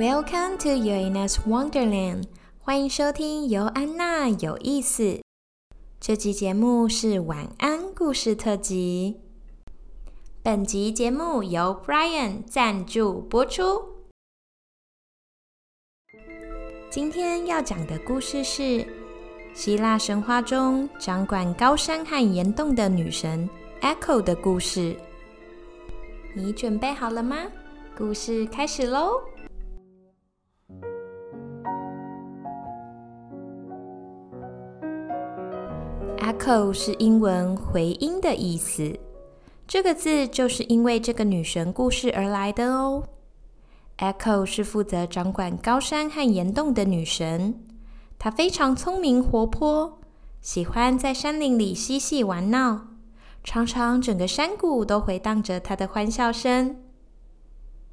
Welcome to Yoanna's Wonderland，欢迎收听尤安娜有意思。这集节目是晚安故事特辑。本集节目由 Brian 赞助播出。今天要讲的故事是希腊神话中掌管高山和岩洞的女神 Echo 的故事。你准备好了吗？故事开始喽！Echo 是英文“回音”的意思，这个字就是因为这个女神故事而来的哦。Echo 是负责掌管高山和岩洞的女神，她非常聪明活泼，喜欢在山林里嬉戏玩闹，常常整个山谷都回荡着她的欢笑声。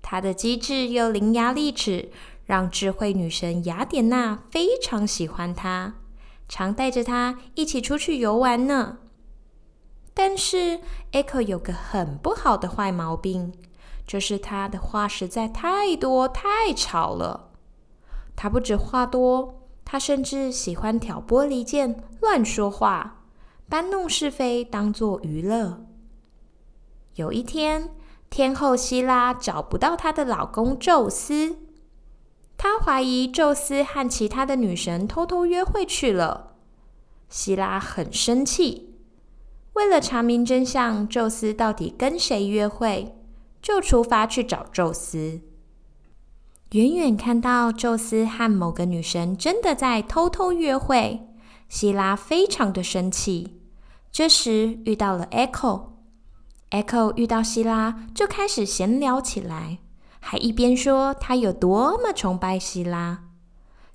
她的机智又伶牙俐齿，让智慧女神雅典娜非常喜欢她，常带着他一起出去游玩呢。但是，Echo 有个很不好的坏毛病。就是他的话实在太多太吵了。他不止话多，他甚至喜欢挑拨离间、乱说话、搬弄是非，当做娱乐。有一天，天后希拉找不到她的老公宙斯，他怀疑宙斯和其他的女神偷偷约会去了。希拉很生气，为了查明真相，宙斯到底跟谁约会？就出发去找宙斯。远远看到宙斯和某个女神真的在偷偷约会，希拉非常的生气。这时遇到了 Echo，Echo 遇到希拉就开始闲聊起来，还一边说他有多么崇拜希拉。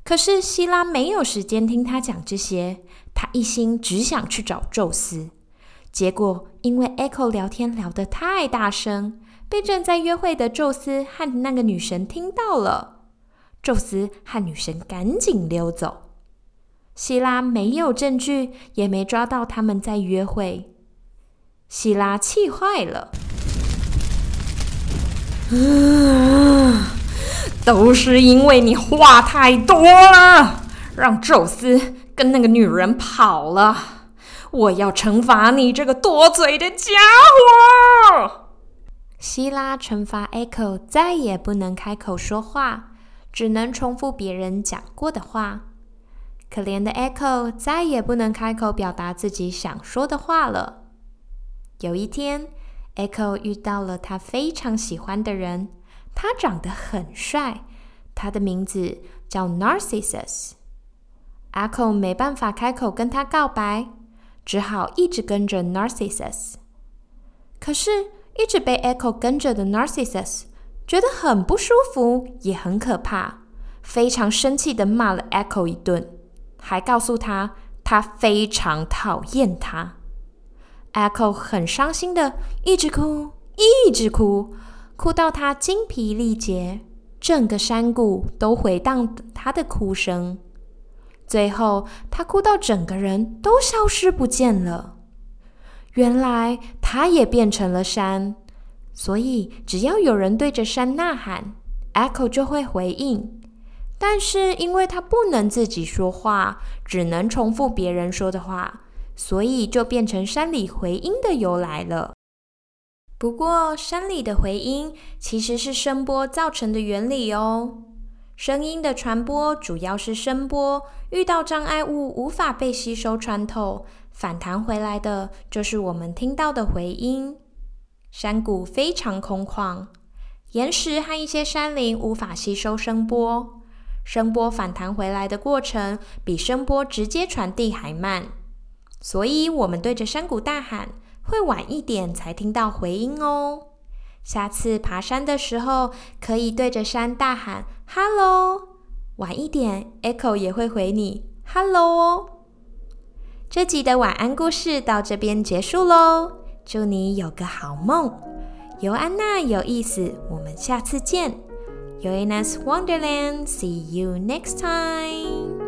可是希拉没有时间听他讲这些，他一心只想去找宙斯。结果因为 Echo 聊天聊得太大声。被正在约会的宙斯和那个女神听到了，宙斯和女神赶紧溜走。希拉没有证据，也没抓到他们在约会。希拉气坏了，都是因为你话太多了，让宙斯跟那个女人跑了。我要惩罚你这个多嘴的家伙。希拉惩罚 Echo，再也不能开口说话，只能重复别人讲过的话。可怜的 Echo 再也不能开口表达自己想说的话了。有一天，Echo 遇到了他非常喜欢的人，他长得很帅，他的名字叫 Narcissus。Echo 没办法开口跟他告白，只好一直跟着 Narcissus。可是。一直被 Echo 跟着的 Narcissus 觉得很不舒服，也很可怕，非常生气的骂了 Echo 一顿，还告诉他他非常讨厌他。Echo 很伤心的一直哭，一直哭，哭到他精疲力竭，整个山谷都回荡他的哭声。最后，他哭到整个人都消失不见了。原来他也变成了山，所以只要有人对着山呐喊，Echo 就会回应。但是因为他不能自己说话，只能重复别人说的话，所以就变成山里回音的由来了。不过，山里的回音其实是声波造成的原理哦。声音的传播主要是声波遇到障碍物无法被吸收穿透。反弹回来的就是我们听到的回音。山谷非常空旷，岩石和一些山林无法吸收声波，声波反弹回来的过程比声波直接传递还慢，所以我们对着山谷大喊，会晚一点才听到回音哦。下次爬山的时候，可以对着山大喊 “Hello”，晚一点，Echo 也会回你 “Hello” 哦。这集的晚安故事到这边结束喽，祝你有个好梦。尤安娜有意思，我们下次见。Yoanna's Wonderland，see you next time。